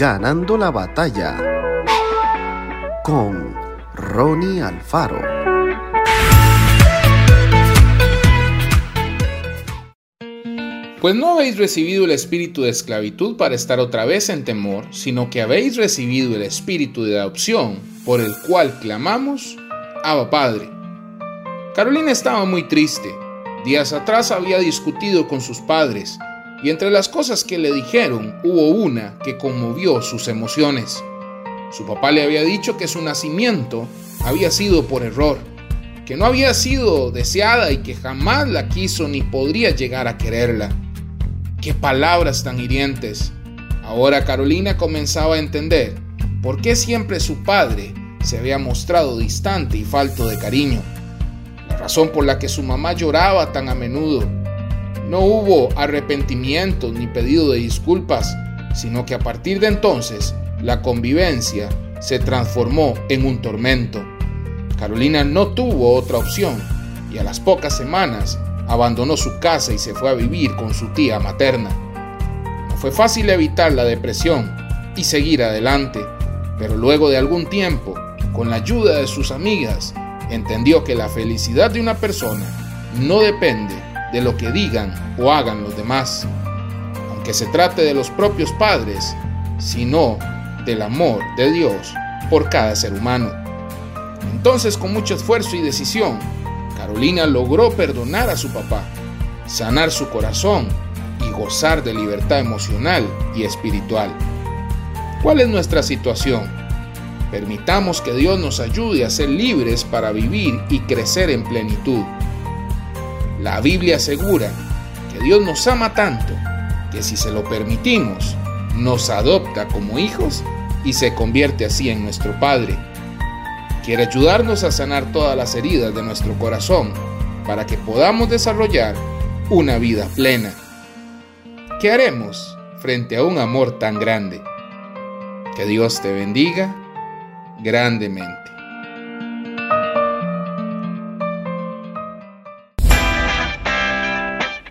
Ganando la batalla con Ronnie Alfaro. Pues no habéis recibido el espíritu de esclavitud para estar otra vez en temor, sino que habéis recibido el espíritu de adopción, por el cual clamamos, Abba Padre. Carolina estaba muy triste. Días atrás había discutido con sus padres, y entre las cosas que le dijeron hubo una que conmovió sus emociones. Su papá le había dicho que su nacimiento había sido por error, que no había sido deseada y que jamás la quiso ni podría llegar a quererla. Qué palabras tan hirientes. Ahora Carolina comenzaba a entender por qué siempre su padre se había mostrado distante y falto de cariño. La razón por la que su mamá lloraba tan a menudo. No hubo arrepentimiento ni pedido de disculpas, sino que a partir de entonces la convivencia se transformó en un tormento. Carolina no tuvo otra opción y a las pocas semanas abandonó su casa y se fue a vivir con su tía materna. No fue fácil evitar la depresión y seguir adelante, pero luego de algún tiempo, con la ayuda de sus amigas, entendió que la felicidad de una persona no depende de lo que digan o hagan los demás, aunque se trate de los propios padres, sino del amor de Dios por cada ser humano. Entonces, con mucho esfuerzo y decisión, Carolina logró perdonar a su papá, sanar su corazón y gozar de libertad emocional y espiritual. ¿Cuál es nuestra situación? Permitamos que Dios nos ayude a ser libres para vivir y crecer en plenitud. La Biblia asegura que Dios nos ama tanto que si se lo permitimos, nos adopta como hijos y se convierte así en nuestro Padre quiere ayudarnos a sanar todas las heridas de nuestro corazón para que podamos desarrollar una vida plena. ¿Qué haremos frente a un amor tan grande? Que Dios te bendiga grandemente.